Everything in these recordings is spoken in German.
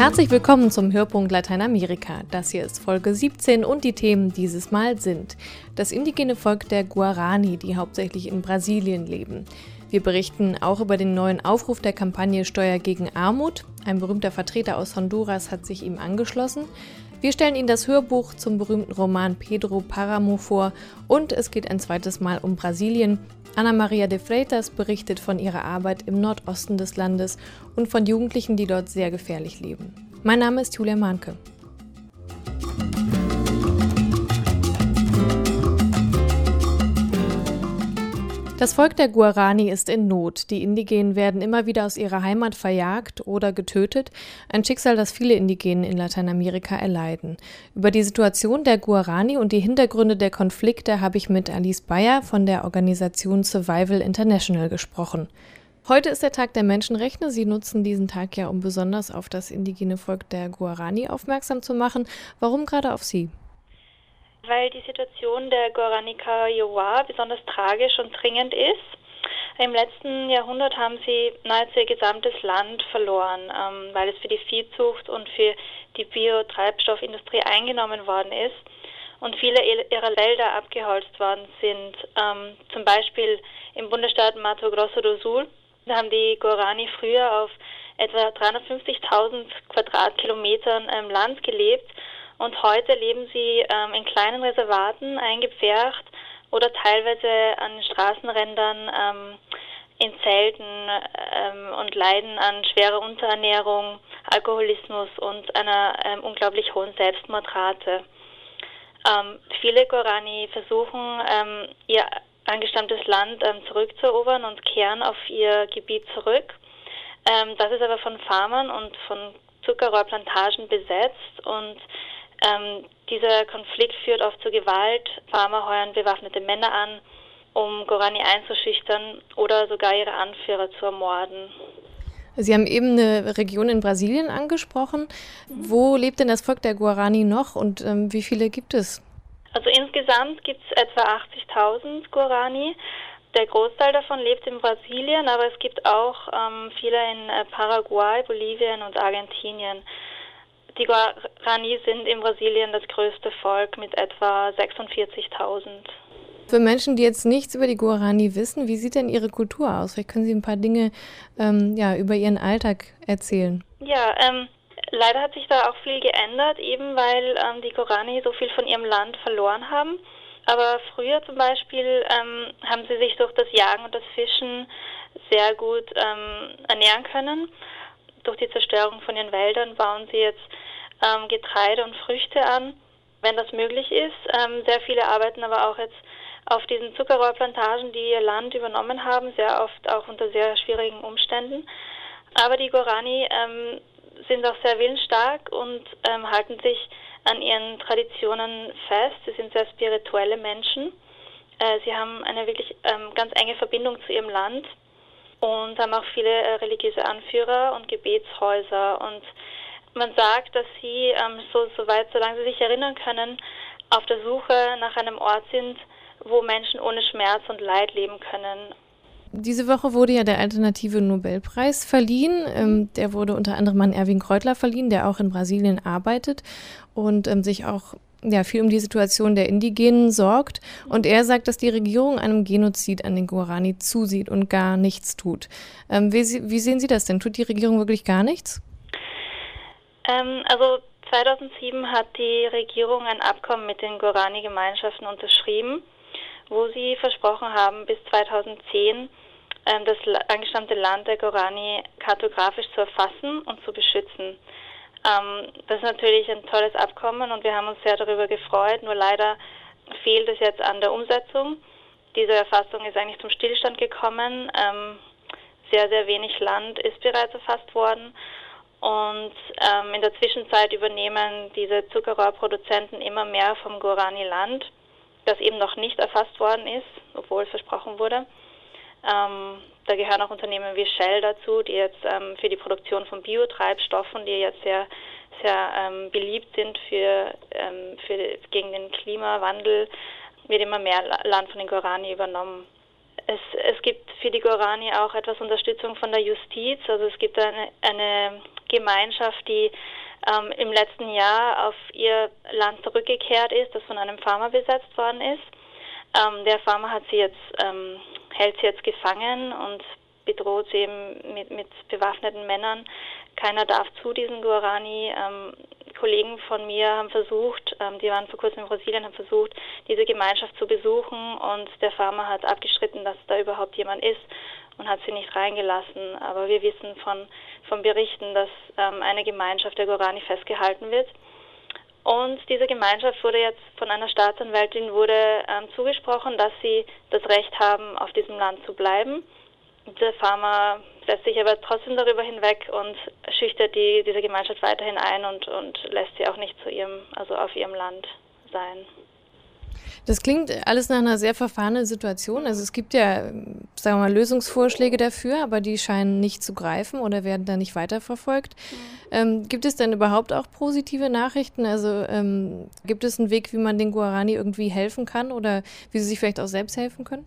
Herzlich willkommen zum Hörpunkt Lateinamerika. Das hier ist Folge 17 und die Themen dieses Mal sind das indigene Volk der Guarani, die hauptsächlich in Brasilien leben. Wir berichten auch über den neuen Aufruf der Kampagne Steuer gegen Armut. Ein berühmter Vertreter aus Honduras hat sich ihm angeschlossen. Wir stellen Ihnen das Hörbuch zum berühmten Roman Pedro Paramo vor und es geht ein zweites Mal um Brasilien. Ana Maria de Freitas berichtet von ihrer Arbeit im Nordosten des Landes und von Jugendlichen, die dort sehr gefährlich leben. Mein Name ist Julia Mahnke. Das Volk der Guarani ist in Not. Die Indigenen werden immer wieder aus ihrer Heimat verjagt oder getötet, ein Schicksal, das viele Indigenen in Lateinamerika erleiden. Über die Situation der Guarani und die Hintergründe der Konflikte habe ich mit Alice Bayer von der Organisation Survival International gesprochen. Heute ist der Tag der Menschenrechte. Sie nutzen diesen Tag ja, um besonders auf das indigene Volk der Guarani aufmerksam zu machen. Warum gerade auf Sie? Weil die Situation der Karajoa besonders tragisch und dringend ist. Im letzten Jahrhundert haben sie nahezu ihr gesamtes Land verloren, ähm, weil es für die Viehzucht und für die Biotreibstoffindustrie eingenommen worden ist und viele ihrer Wälder abgeholzt worden sind. Ähm, zum Beispiel im Bundesstaat Mato Grosso do Sul. Haben die Guarani früher auf etwa 350.000 Quadratkilometern ähm, Land gelebt und heute leben sie ähm, in kleinen Reservaten eingepfercht oder teilweise an Straßenrändern ähm, in Zelten ähm, und leiden an schwerer Unterernährung, Alkoholismus und einer ähm, unglaublich hohen Selbstmordrate. Ähm, viele Gorani versuchen, ähm, ihr angestammtes Land zurückzuerobern und kehren auf ihr Gebiet zurück. Das ist aber von Farmern und von Zuckerrohrplantagen besetzt und ähm, dieser Konflikt führt oft zu Gewalt. Farmer heuern bewaffnete Männer an, um Gorani einzuschüchtern oder sogar ihre Anführer zu ermorden. Sie haben eben eine Region in Brasilien angesprochen. Wo lebt denn das Volk der Guarani noch und ähm, wie viele gibt es? Also insgesamt gibt es etwa 80.000 Guarani. Der Großteil davon lebt in Brasilien, aber es gibt auch ähm, viele in äh, Paraguay, Bolivien und Argentinien. Die Guarani sind in Brasilien das größte Volk mit etwa 46.000. Für Menschen, die jetzt nichts über die Guarani wissen, wie sieht denn ihre Kultur aus? Vielleicht können Sie ein paar Dinge ähm, ja, über Ihren Alltag erzählen. Ja, ähm, leider hat sich da auch viel geändert, eben weil ähm, die Guarani so viel von ihrem Land verloren haben. Aber früher zum Beispiel ähm, haben sie sich durch das Jagen und das Fischen sehr gut ähm, ernähren können durch die Zerstörung von den Wäldern bauen sie jetzt ähm, Getreide und Früchte an, wenn das möglich ist. Ähm, sehr viele arbeiten aber auch jetzt auf diesen Zuckerrohrplantagen, die ihr Land übernommen haben, sehr oft auch unter sehr schwierigen Umständen. Aber die Gorani ähm, sind auch sehr willensstark und ähm, halten sich an ihren Traditionen fest. Sie sind sehr spirituelle Menschen. Äh, sie haben eine wirklich ähm, ganz enge Verbindung zu ihrem Land und haben auch viele äh, religiöse Anführer und Gebetshäuser. Und man sagt, dass sie, ähm, so, soweit, solange sie sich erinnern können, auf der Suche nach einem Ort sind, wo Menschen ohne Schmerz und Leid leben können. Diese Woche wurde ja der alternative Nobelpreis verliehen. Ähm, der wurde unter anderem an Erwin Kreutler verliehen, der auch in Brasilien arbeitet und ähm, sich auch ja, viel um die Situation der Indigenen sorgt. Und er sagt, dass die Regierung einem Genozid an den Guarani zusieht und gar nichts tut. Ähm, wie, wie, sehen Sie das denn? Tut die Regierung wirklich gar nichts? Ähm, also 2007 hat die Regierung ein Abkommen mit den Guarani-Gemeinschaften unterschrieben, wo sie versprochen haben, bis 2010 ähm, das angestammte Land der Guarani kartografisch zu erfassen und zu beschützen. Ähm, das ist natürlich ein tolles Abkommen und wir haben uns sehr darüber gefreut. Nur leider fehlt es jetzt an der Umsetzung. Diese Erfassung ist eigentlich zum Stillstand gekommen. Ähm, sehr, sehr wenig Land ist bereits erfasst worden. Und ähm, in der Zwischenzeit übernehmen diese Zuckerrohrproduzenten immer mehr vom Gorani-Land, das eben noch nicht erfasst worden ist, obwohl es versprochen wurde. Ähm, da gehören auch Unternehmen wie Shell dazu, die jetzt ähm, für die Produktion von Biotreibstoffen, die jetzt sehr, sehr ähm, beliebt sind für, ähm, für, gegen den Klimawandel, wird immer mehr Land von den Gorani übernommen. Es, es gibt für die Gorani auch etwas Unterstützung von der Justiz. Also es gibt eine, eine Gemeinschaft, die ähm, im letzten Jahr auf ihr Land zurückgekehrt ist, das von einem Farmer besetzt worden ist. Ähm, der Farmer hat sie jetzt, ähm, hält sie jetzt gefangen und bedroht sie eben mit, mit bewaffneten Männern. Keiner darf zu diesen Guarani. Ähm, Kollegen von mir haben versucht, ähm, die waren vor kurzem in Brasilien, haben versucht, diese Gemeinschaft zu besuchen und der Farmer hat abgestritten, dass da überhaupt jemand ist und hat sie nicht reingelassen. Aber wir wissen von, von Berichten, dass ähm, eine Gemeinschaft der Gorani festgehalten wird. Und diese Gemeinschaft wurde jetzt von einer Staatsanwältin wurde ähm, zugesprochen, dass sie das Recht haben, auf diesem Land zu bleiben. Der Farmer setzt sich aber trotzdem darüber hinweg und schüchtert die, diese Gemeinschaft weiterhin ein und, und lässt sie auch nicht zu ihrem, also auf ihrem Land sein. Das klingt alles nach einer sehr verfahrenen Situation. Also es gibt ja, sagen wir mal, Lösungsvorschläge dafür, aber die scheinen nicht zu greifen oder werden da nicht weiterverfolgt. Mhm. Ähm, gibt es denn überhaupt auch positive Nachrichten? Also ähm, gibt es einen Weg, wie man den Guarani irgendwie helfen kann oder wie sie sich vielleicht auch selbst helfen können?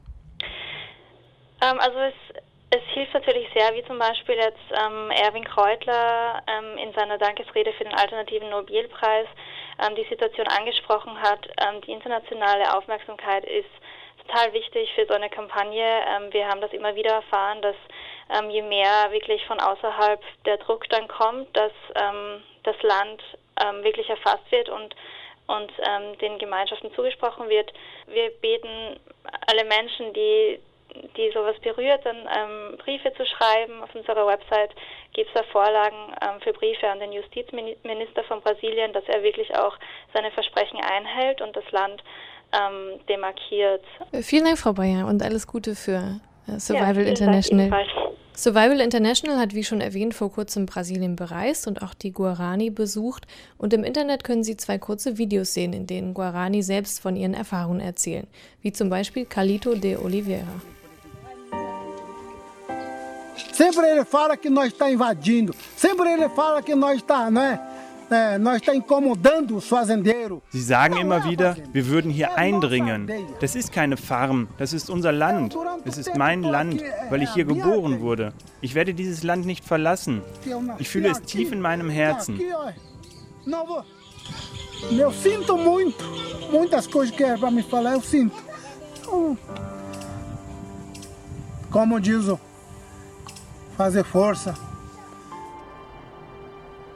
Ähm, also es, es hilft natürlich sehr, wie zum Beispiel jetzt ähm, Erwin Kreutler ähm, in seiner Dankesrede für den alternativen Nobelpreis ähm, die Situation angesprochen hat. Ähm, die internationale Aufmerksamkeit ist total wichtig für so eine Kampagne. Ähm, wir haben das immer wieder erfahren, dass ähm, je mehr wirklich von außerhalb der Druck dann kommt, dass das Land wirklich erfasst wird und und den Gemeinschaften zugesprochen wird. Wir beten alle Menschen, die die sowas berührt, dann ähm, Briefe zu schreiben. Auf unserer Website gibt es da Vorlagen ähm, für Briefe an den Justizminister von Brasilien, dass er wirklich auch seine Versprechen einhält und das Land ähm, demarkiert. Vielen Dank, Frau Bayer, und alles Gute für äh, Survival ja, International. Survival International hat, wie schon erwähnt, vor kurzem Brasilien bereist und auch die Guarani besucht. Und im Internet können Sie zwei kurze Videos sehen, in denen Guarani selbst von ihren Erfahrungen erzählen, wie zum Beispiel Calito de Oliveira. Sempre ele fala que nós está invadindo. Sempre ele fala que nós está, né? Sie sagen immer wieder, wir würden hier eindringen. Das ist keine Farm, das ist unser Land. Es ist mein Land, weil ich hier geboren wurde. Ich werde dieses Land nicht verlassen. Ich fühle es tief in meinem Herzen. Eu sinto muito, muitas coisas que é para me falar, eu sinto. Como diz o fazer força.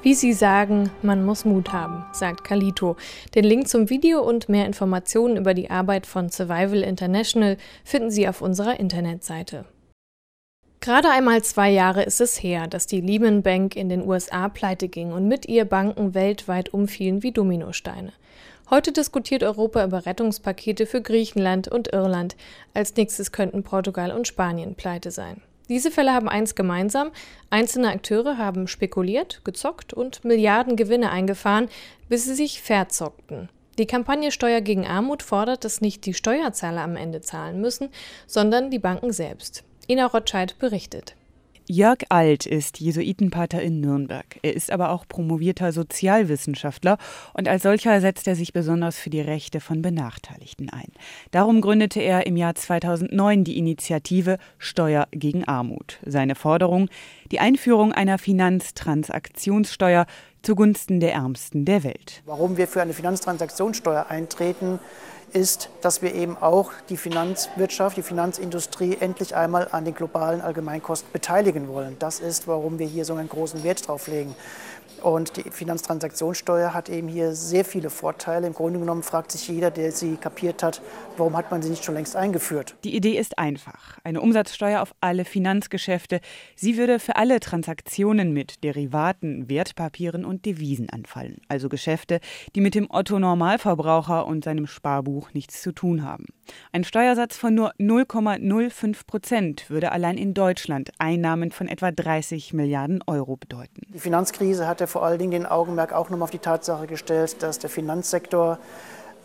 Wie Sie sagen, man muss Mut haben, sagt Kalito. Den Link zum Video und mehr Informationen über die Arbeit von Survival International finden Sie auf unserer Internetseite. Gerade einmal zwei Jahre ist es her, dass die Lehman Bank in den USA pleite ging und mit ihr Banken weltweit umfielen wie Dominosteine. Heute diskutiert Europa über Rettungspakete für Griechenland und Irland. Als nächstes könnten Portugal und Spanien pleite sein. Diese Fälle haben eins gemeinsam. Einzelne Akteure haben spekuliert, gezockt und Milliarden Gewinne eingefahren, bis sie sich verzockten. Die Kampagne Steuer gegen Armut fordert, dass nicht die Steuerzahler am Ende zahlen müssen, sondern die Banken selbst. Ina Rotscheid berichtet. Jörg Alt ist Jesuitenpater in Nürnberg. Er ist aber auch promovierter Sozialwissenschaftler und als solcher setzt er sich besonders für die Rechte von Benachteiligten ein. Darum gründete er im Jahr 2009 die Initiative Steuer gegen Armut. Seine Forderung die Einführung einer Finanztransaktionssteuer zugunsten der Ärmsten der Welt. Warum wir für eine Finanztransaktionssteuer eintreten, ist, dass wir eben auch die Finanzwirtschaft, die Finanzindustrie endlich einmal an den globalen Allgemeinkosten beteiligen wollen. Das ist, warum wir hier so einen großen Wert drauf legen. Und die Finanztransaktionssteuer hat eben hier sehr viele Vorteile. Im Grunde genommen fragt sich jeder, der sie kapiert hat, warum hat man sie nicht schon längst eingeführt? Die Idee ist einfach. Eine Umsatzsteuer auf alle Finanzgeschäfte. Sie würde für alle Transaktionen mit Derivaten, Wertpapieren und Devisen anfallen. Also Geschäfte, die mit dem Otto Normalverbraucher und seinem Sparbuch nichts zu tun haben. Ein Steuersatz von nur 0,05 Prozent würde allein in Deutschland Einnahmen von etwa 30 Milliarden Euro bedeuten. Die Finanzkrise hatte vor allen Dingen den Augenmerk auch nochmal auf die Tatsache gestellt, dass der Finanzsektor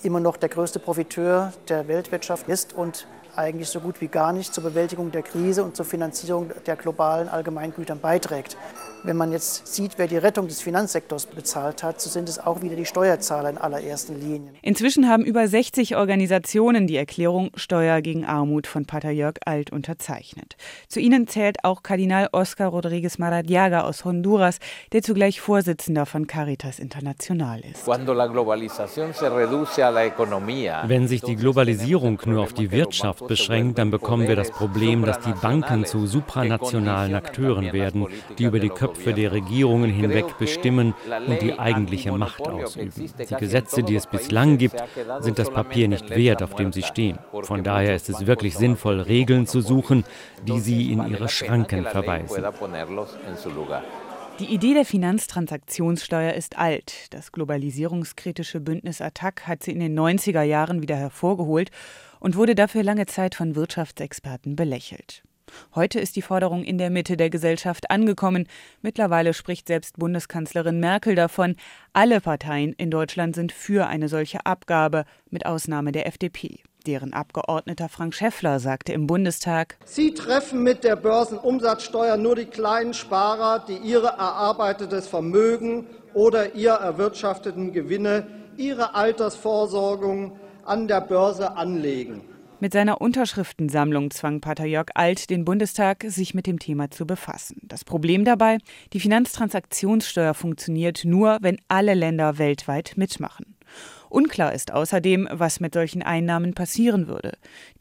immer noch der größte Profiteur der Weltwirtschaft ist und eigentlich so gut wie gar nicht zur Bewältigung der Krise und zur Finanzierung der globalen Allgemeingütern beiträgt. Wenn man jetzt sieht, wer die Rettung des Finanzsektors bezahlt hat, so sind es auch wieder die Steuerzahler in allerersten Linie. Inzwischen haben über 60 Organisationen die Erklärung Steuer gegen Armut von Pater Jörg Alt unterzeichnet. Zu ihnen zählt auch Kardinal Oscar Rodriguez Maradiaga aus Honduras, der zugleich Vorsitzender von Caritas International ist. Wenn sich die Globalisierung nur auf die Wirtschaft beschränkt, dann bekommen wir das Problem, dass die Banken zu supranationalen Akteuren werden, die über die Köpfe Köpfe der Regierungen hinweg bestimmen und die eigentliche Macht ausüben. Die Gesetze, die es bislang gibt, sind das Papier nicht wert, auf dem sie stehen. Von daher ist es wirklich sinnvoll, Regeln zu suchen, die sie in ihre Schranken verweisen. Die Idee der Finanztransaktionssteuer ist alt. Das globalisierungskritische Bündnis Attac hat sie in den 90er Jahren wieder hervorgeholt und wurde dafür lange Zeit von Wirtschaftsexperten belächelt. Heute ist die Forderung in der Mitte der Gesellschaft angekommen. Mittlerweile spricht selbst Bundeskanzlerin Merkel davon. Alle Parteien in Deutschland sind für eine solche Abgabe, mit Ausnahme der FDP. Deren Abgeordneter Frank Schäffler sagte im Bundestag: Sie treffen mit der Börsenumsatzsteuer nur die kleinen Sparer, die ihre erarbeitetes Vermögen oder ihr erwirtschafteten Gewinne, ihre Altersvorsorgung an der Börse anlegen. Mit seiner Unterschriftensammlung zwang Pater Jörg Alt den Bundestag, sich mit dem Thema zu befassen. Das Problem dabei, die Finanztransaktionssteuer funktioniert nur, wenn alle Länder weltweit mitmachen. Unklar ist außerdem, was mit solchen Einnahmen passieren würde.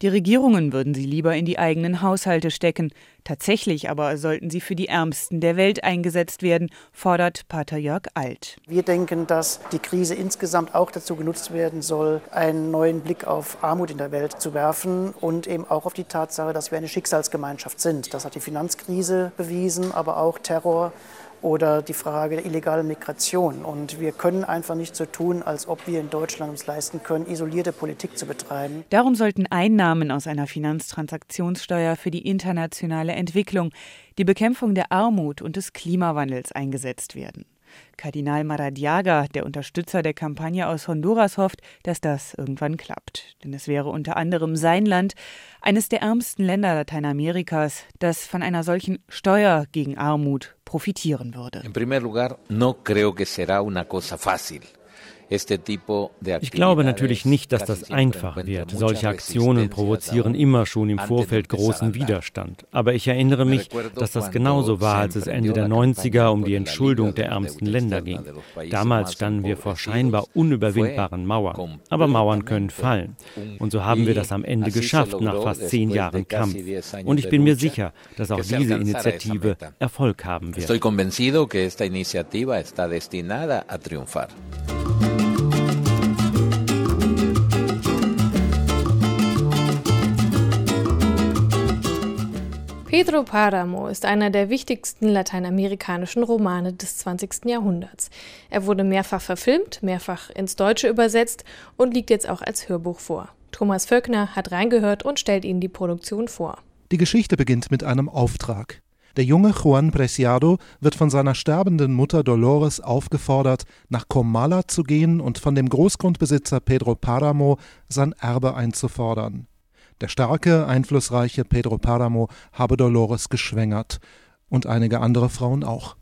Die Regierungen würden sie lieber in die eigenen Haushalte stecken. Tatsächlich aber sollten sie für die Ärmsten der Welt eingesetzt werden, fordert Pater Jörg Alt. Wir denken, dass die Krise insgesamt auch dazu genutzt werden soll, einen neuen Blick auf Armut in der Welt zu werfen und eben auch auf die Tatsache, dass wir eine Schicksalsgemeinschaft sind. Das hat die Finanzkrise bewiesen, aber auch Terror oder die Frage der illegalen Migration. Und wir können einfach nicht so tun, als ob wir in Deutschland uns leisten können, isolierte Politik zu betreiben. Darum sollten Einnahmen aus einer Finanztransaktionssteuer für die internationale Entwicklung, die Bekämpfung der Armut und des Klimawandels eingesetzt werden. Kardinal Maradiaga, der Unterstützer der Kampagne aus Honduras, hofft, dass das irgendwann klappt. Denn es wäre unter anderem sein Land, eines der ärmsten Länder Lateinamerikas, das von einer solchen Steuer gegen Armut profitieren würde. In primer lugar, no creo que será una cosa fácil. Ich glaube natürlich nicht, dass das einfach wird. Solche Aktionen provozieren immer schon im Vorfeld großen Widerstand. Aber ich erinnere mich, dass das genauso war, als es Ende der 90er um die Entschuldung der ärmsten Länder ging. Damals standen wir vor scheinbar unüberwindbaren Mauern. Aber Mauern können fallen. Und so haben wir das am Ende geschafft, nach fast zehn Jahren Kampf. Und ich bin mir sicher, dass auch diese Initiative Erfolg haben wird. Estoy convencido que esta iniciativa está destinada a triunfar. Pedro Páramo ist einer der wichtigsten lateinamerikanischen Romane des 20. Jahrhunderts. Er wurde mehrfach verfilmt, mehrfach ins Deutsche übersetzt und liegt jetzt auch als Hörbuch vor. Thomas Völkner hat reingehört und stellt Ihnen die Produktion vor. Die Geschichte beginnt mit einem Auftrag. Der junge Juan Preciado wird von seiner sterbenden Mutter Dolores aufgefordert, nach Comala zu gehen und von dem Großgrundbesitzer Pedro Páramo sein Erbe einzufordern. Der starke, einflussreiche Pedro Páramo habe Dolores geschwängert und einige andere Frauen auch.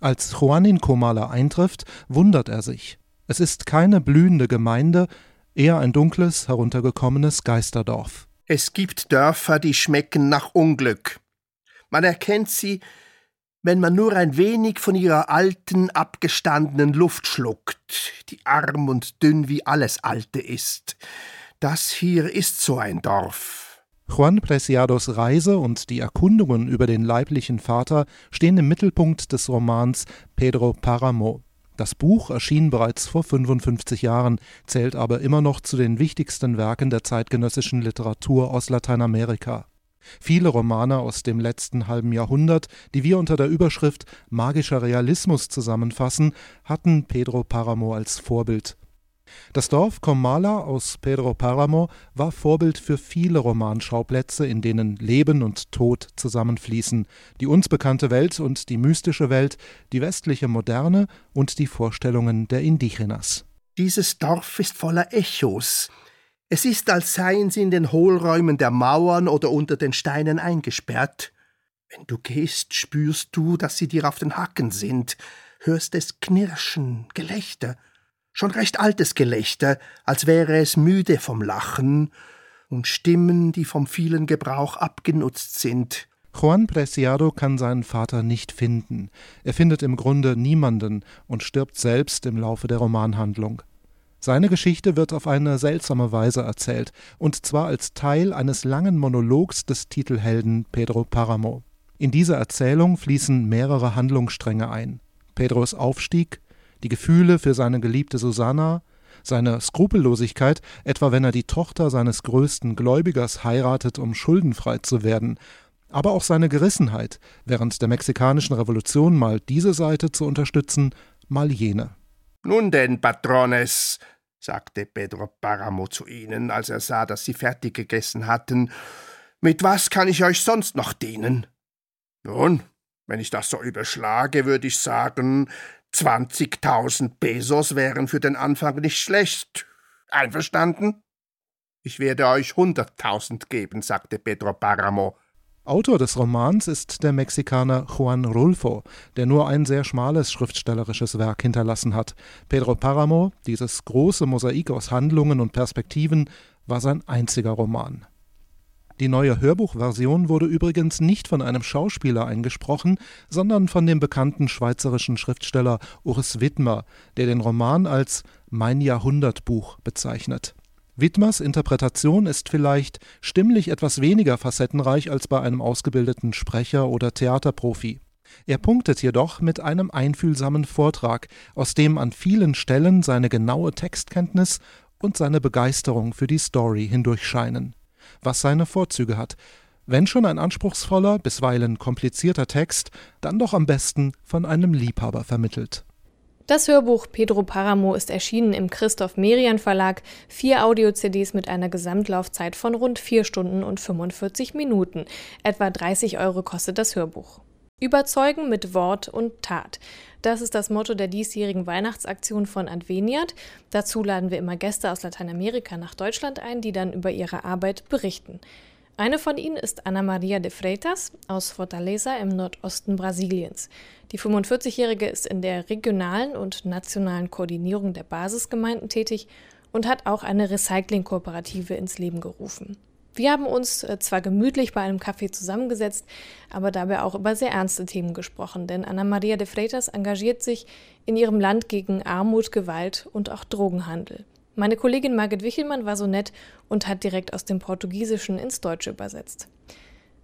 Als Juan in Comala eintrifft, wundert er sich. Es ist keine blühende Gemeinde, eher ein dunkles, heruntergekommenes Geisterdorf. Es gibt Dörfer, die schmecken nach Unglück. Man erkennt sie, wenn man nur ein wenig von ihrer alten, abgestandenen Luft schluckt, die arm und dünn wie alles Alte ist. Das hier ist so ein Dorf. Juan Preciados Reise und die Erkundungen über den leiblichen Vater stehen im Mittelpunkt des Romans Pedro Paramo. Das Buch erschien bereits vor 55 Jahren, zählt aber immer noch zu den wichtigsten Werken der zeitgenössischen Literatur aus Lateinamerika. Viele Romane aus dem letzten halben Jahrhundert, die wir unter der Überschrift Magischer Realismus zusammenfassen, hatten Pedro Paramo als Vorbild. Das Dorf Comala aus Pedro Paramo war Vorbild für viele Romanschauplätze, in denen Leben und Tod zusammenfließen, die uns bekannte Welt und die mystische Welt, die westliche Moderne und die Vorstellungen der Indigenas. Dieses Dorf ist voller Echos. Es ist, als seien sie in den Hohlräumen der Mauern oder unter den Steinen eingesperrt. Wenn du gehst, spürst du, dass sie dir auf den Hacken sind, hörst es Knirschen, Gelächter, schon recht altes Gelächter, als wäre es müde vom Lachen, und Stimmen, die vom vielen Gebrauch abgenutzt sind. Juan Preciado kann seinen Vater nicht finden. Er findet im Grunde niemanden und stirbt selbst im Laufe der Romanhandlung. Seine Geschichte wird auf eine seltsame Weise erzählt, und zwar als Teil eines langen Monologs des Titelhelden Pedro Paramo. In diese Erzählung fließen mehrere Handlungsstränge ein. Pedros Aufstieg, die Gefühle für seine geliebte Susanna, seine Skrupellosigkeit, etwa wenn er die Tochter seines größten Gläubigers heiratet, um schuldenfrei zu werden, aber auch seine Gerissenheit, während der mexikanischen Revolution mal diese Seite zu unterstützen, mal jene. Nun denn, Patrones, sagte Pedro Paramo zu ihnen, als er sah, dass sie fertig gegessen hatten, mit was kann ich euch sonst noch dienen? Nun, wenn ich das so überschlage, würde ich sagen, 20.000 Pesos wären für den Anfang nicht schlecht. Einverstanden? Ich werde euch 100.000 geben, sagte Pedro Paramo. Autor des Romans ist der Mexikaner Juan Rulfo, der nur ein sehr schmales schriftstellerisches Werk hinterlassen hat. Pedro Paramo, dieses große Mosaik aus Handlungen und Perspektiven, war sein einziger Roman. Die neue Hörbuchversion wurde übrigens nicht von einem Schauspieler eingesprochen, sondern von dem bekannten schweizerischen Schriftsteller Urs Widmer, der den Roman als Mein Jahrhundertbuch bezeichnet. Widmers Interpretation ist vielleicht stimmlich etwas weniger facettenreich als bei einem ausgebildeten Sprecher oder Theaterprofi. Er punktet jedoch mit einem einfühlsamen Vortrag, aus dem an vielen Stellen seine genaue Textkenntnis und seine Begeisterung für die Story hindurchscheinen was seine Vorzüge hat. Wenn schon ein anspruchsvoller, bisweilen komplizierter Text, dann doch am besten von einem Liebhaber vermittelt. Das Hörbuch Pedro Paramo ist erschienen im Christoph Merian Verlag, vier Audio-CDs mit einer Gesamtlaufzeit von rund vier Stunden und 45 Minuten. Etwa 30 Euro kostet das Hörbuch. Überzeugen mit Wort und Tat. Das ist das Motto der diesjährigen Weihnachtsaktion von Adveniat. Dazu laden wir immer Gäste aus Lateinamerika nach Deutschland ein, die dann über ihre Arbeit berichten. Eine von ihnen ist Ana Maria de Freitas aus Fortaleza im Nordosten Brasiliens. Die 45-Jährige ist in der regionalen und nationalen Koordinierung der Basisgemeinden tätig und hat auch eine Recycling-Kooperative ins Leben gerufen. Wir haben uns äh, zwar gemütlich bei einem Kaffee zusammengesetzt, aber dabei auch über sehr ernste Themen gesprochen, denn Anna Maria de Freitas engagiert sich in ihrem Land gegen Armut, Gewalt und auch Drogenhandel. Meine Kollegin Margit Wichelmann war so nett und hat direkt aus dem Portugiesischen ins Deutsche übersetzt.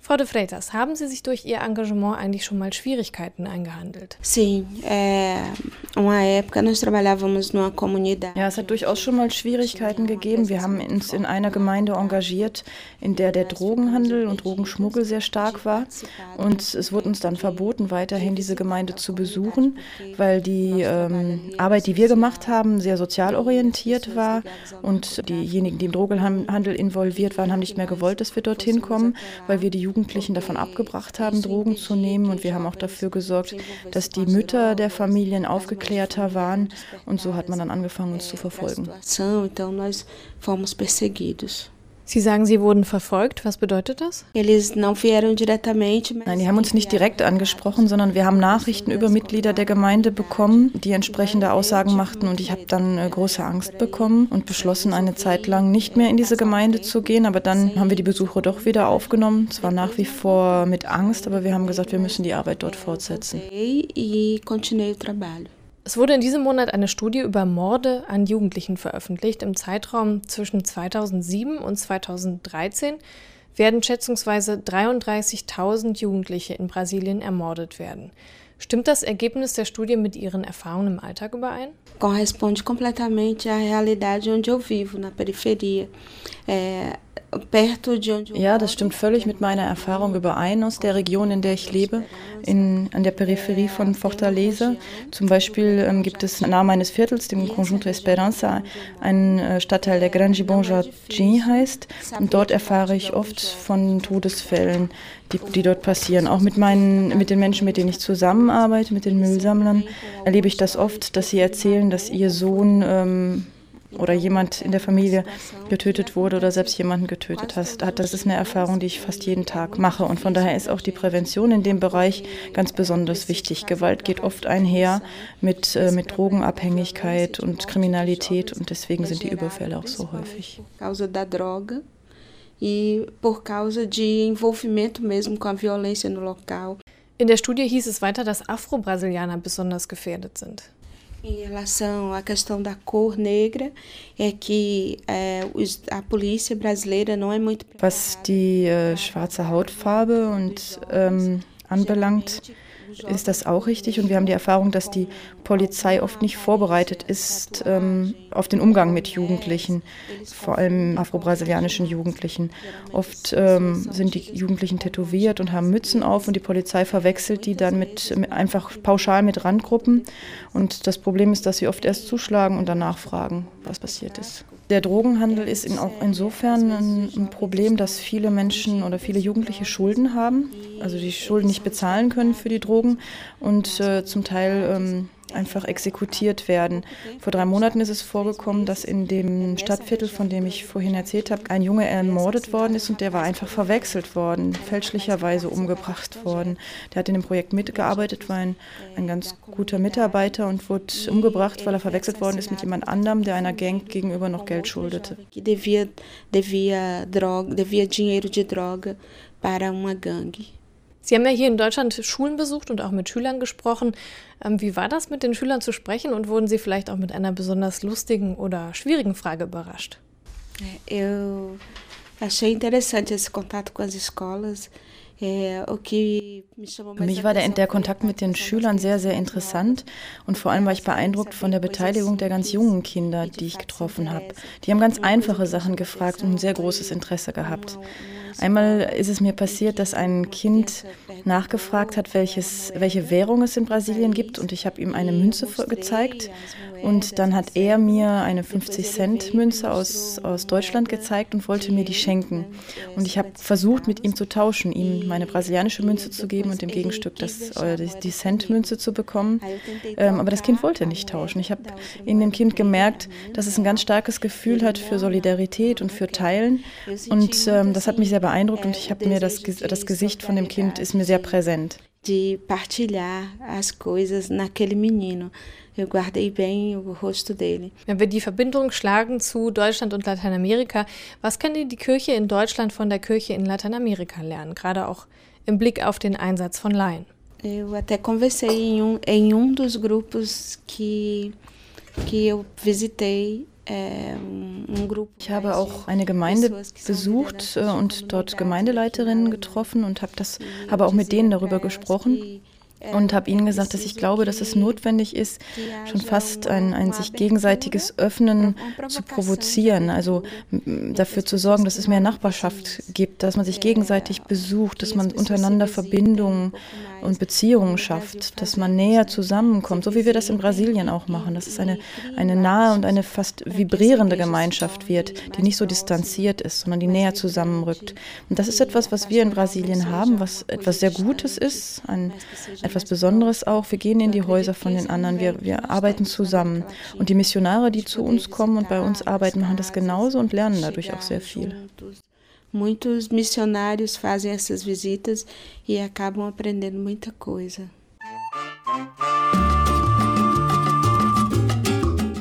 Frau de Freitas, haben Sie sich durch Ihr Engagement eigentlich schon mal Schwierigkeiten eingehandelt? Sim, é uma época nós trabalhávamos numa comunidade. Ja, es hat durchaus schon mal Schwierigkeiten gegeben. Wir haben uns in einer Gemeinde engagiert, in der der Drogenhandel und Drogenschmuggel sehr stark war. Und es wurde uns dann verboten, weiterhin diese Gemeinde zu besuchen, weil die ähm, Arbeit, die wir gemacht haben, sehr sozial orientiert war. Und diejenigen, die im Drogenhandel involviert waren, haben nicht mehr gewollt, dass wir dorthin kommen, weil wir die Jugendlichen davon abgebracht haben, Drogen zu nehmen. Und wir haben auch dafür gesorgt, dass die Mütter der Familien aufgeklärter waren. Und so hat man dann angefangen, uns zu verfolgen. Sie sagen, Sie wurden verfolgt. Was bedeutet das? Nein, die haben uns nicht direkt angesprochen, sondern wir haben Nachrichten über Mitglieder der Gemeinde bekommen, die entsprechende Aussagen machten. Und ich habe dann äh, große Angst bekommen und beschlossen, eine Zeit lang nicht mehr in diese Gemeinde zu gehen. Aber dann haben wir die Besuche doch wieder aufgenommen. Zwar nach wie vor mit Angst, aber wir haben gesagt, wir müssen die Arbeit dort fortsetzen. Es wurde in diesem Monat eine Studie über Morde an Jugendlichen veröffentlicht. Im Zeitraum zwischen 2007 und 2013 werden schätzungsweise 33.000 Jugendliche in Brasilien ermordet werden. Stimmt das Ergebnis der Studie mit Ihren Erfahrungen im Alltag überein? Corresponde completamente à realidade onde eu vivo, na periferia. É, ja, das stimmt völlig mit meiner Erfahrung überein aus der Region, in der ich lebe, in, an der Peripherie von Fortaleza. Zum Beispiel ähm, gibt es nahe meines Viertels, dem Conjunto Esperanza, einen äh, Stadtteil, der Grande Bon Jardim heißt. Und dort erfahre ich oft von Todesfällen, die, die dort passieren. Auch mit, meinen, mit den Menschen, mit denen ich zusammenarbeite, mit den Müllsammlern, erlebe ich das oft, dass sie erzählen, dass ihr Sohn... Ähm, oder jemand in der Familie getötet wurde oder selbst jemanden getötet hat. Das ist eine Erfahrung, die ich fast jeden Tag mache. Und von daher ist auch die Prävention in dem Bereich ganz besonders wichtig. Gewalt geht oft einher mit, äh, mit Drogenabhängigkeit und Kriminalität und deswegen sind die Überfälle auch so häufig. e por causa de envolvimento mesmo com a violência no local. In der Studie hieß es weiter, dass Afro-Brasilianer besonders gefährdet sind. Em relação à questão da cor negra, é que é, a polícia brasileira não é muito. Was die äh, schwarze Hautfarbe und ähm, anbelangt, ist das auch richtig. Und wir haben die Erfahrung, dass die Polizei oft nicht vorbereitet ist ähm, auf den Umgang mit Jugendlichen, vor allem afro-brasilianischen Jugendlichen. Oft ähm, sind die Jugendlichen tätowiert und haben Mützen auf und die Polizei verwechselt die dann mit, mit einfach pauschal mit Randgruppen. Und das Problem ist, dass sie oft erst zuschlagen und danach fragen, was passiert ist. Der Drogenhandel ist in, auch insofern ein, ein, Problem, dass viele Menschen oder viele Jugendliche Schulden haben, also die Schulden nicht bezahlen können für die Drogen und äh, zum Teil ähm, einfach exekutiert werden. Vor drei Monaten ist es vorgekommen, dass in dem Stadtviertel, von dem ich vorhin erzählt habe, ein Junge ermordet worden ist und der war einfach verwechselt worden, fälschlicherweise umgebracht worden. Der hat in dem Projekt mitgearbeitet, war ein, ein ganz guter Mitarbeiter und wurde umgebracht, weil er verwechselt worden ist mit jemand anderem, der einer Gang gegenüber noch Geld schuldete. Devia, devia, droga, devia dinheiro de droga para uma gangue. Sie haben ja hier in Deutschland Schulen besucht und auch mit Schülern gesprochen. Ähm, wie war das, mit den Schülern zu sprechen und wurden Sie vielleicht auch mit einer besonders lustigen oder schwierigen Frage überrascht? Eu achei interessante esse contato com as escolas. Für mich war der, der, Kontakt mit den Schülern sehr, sehr interessant und vor allem war ich beeindruckt von der Beteiligung der ganz jungen Kinder, die ich getroffen habe. Die haben ganz einfache Sachen gefragt und ein sehr großes Interesse gehabt. Einmal ist es mir passiert, dass ein Kind nachgefragt hat, welches, welche Währung es in Brasilien gibt und ich habe ihm eine Münze gezeigt und dann hat er mir eine 50-Cent-Münze aus, aus Deutschland gezeigt und wollte mir die schenken. Und ich habe versucht, mit ihm zu tauschen, ihm meine brasilianische Münze zu geben und im Gegenstück das, äh, die Cent-Münze zu bekommen. Ähm, aber das Kind wollte nicht tauschen. Ich habe in dem Kind gemerkt, dass es ein ganz starkes Gefühl hat für Solidarität und für Teilen. Und ähm, das hat mich sehr beeindruckt und ich habe mir das, das Gesicht von dem Kind ist mir sehr präsent. De partilhar as coisas naquele menino. Eu guardei bem o rosto dele. Wenn wir die Verbindung schlagen zu Deutschland und Lateinamerika, was kann die Kirche in Deutschland von der Kirche in Lateinamerika lernen, gerade auch im Blick auf den Einsatz von Laien? Eu até conversei em um, em um dos grupos que, que eu visitei ich habe auch eine Gemeinde besucht äh, und dort Gemeindeleiterinnen getroffen und habe das, habe auch mit denen darüber gesprochen und habe ihnen gesagt, dass ich glaube, dass es notwendig ist, schon fast ein, ein sich gegenseitiges Öffnen zu provozieren, also dafür zu sorgen, dass es mehr Nachbarschaft gibt, dass man sich gegenseitig besucht, dass man untereinander Verbindungen und Beziehungen schafft, dass man näher zusammenkommt, so wie wir das in Brasilien auch machen, dass es eine, eine nahe und eine fast vibrierende Gemeinschaft wird, die nicht so distanziert ist, sondern die näher zusammenrückt. Und das ist etwas, was wir in Brasilien haben, was etwas sehr Gutes ist, ein, etwas Besonderes auch. Wir gehen in die Häuser von den anderen, wir, wir arbeiten zusammen. Und die Missionare, die zu uns kommen und bei uns arbeiten, machen das genauso und lernen dadurch auch sehr viel. Muitos missionários fazem essas visitas e acabam aprendendo muita coisa.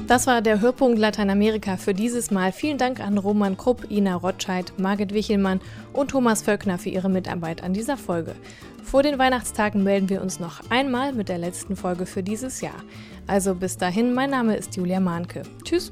Das war der Hörpunkt Lateinamerika für dieses Mal. Vielen Dank an Roman Krupp, Ina Rotscheid, Margit Wichelmann und Thomas Völkner für ihre Mitarbeit an dieser Folge. Vor den Weihnachtstagen melden wir uns noch einmal mit der letzten Folge für dieses Jahr. Also bis dahin, mein Name ist Julia Mahnke. Tschüss.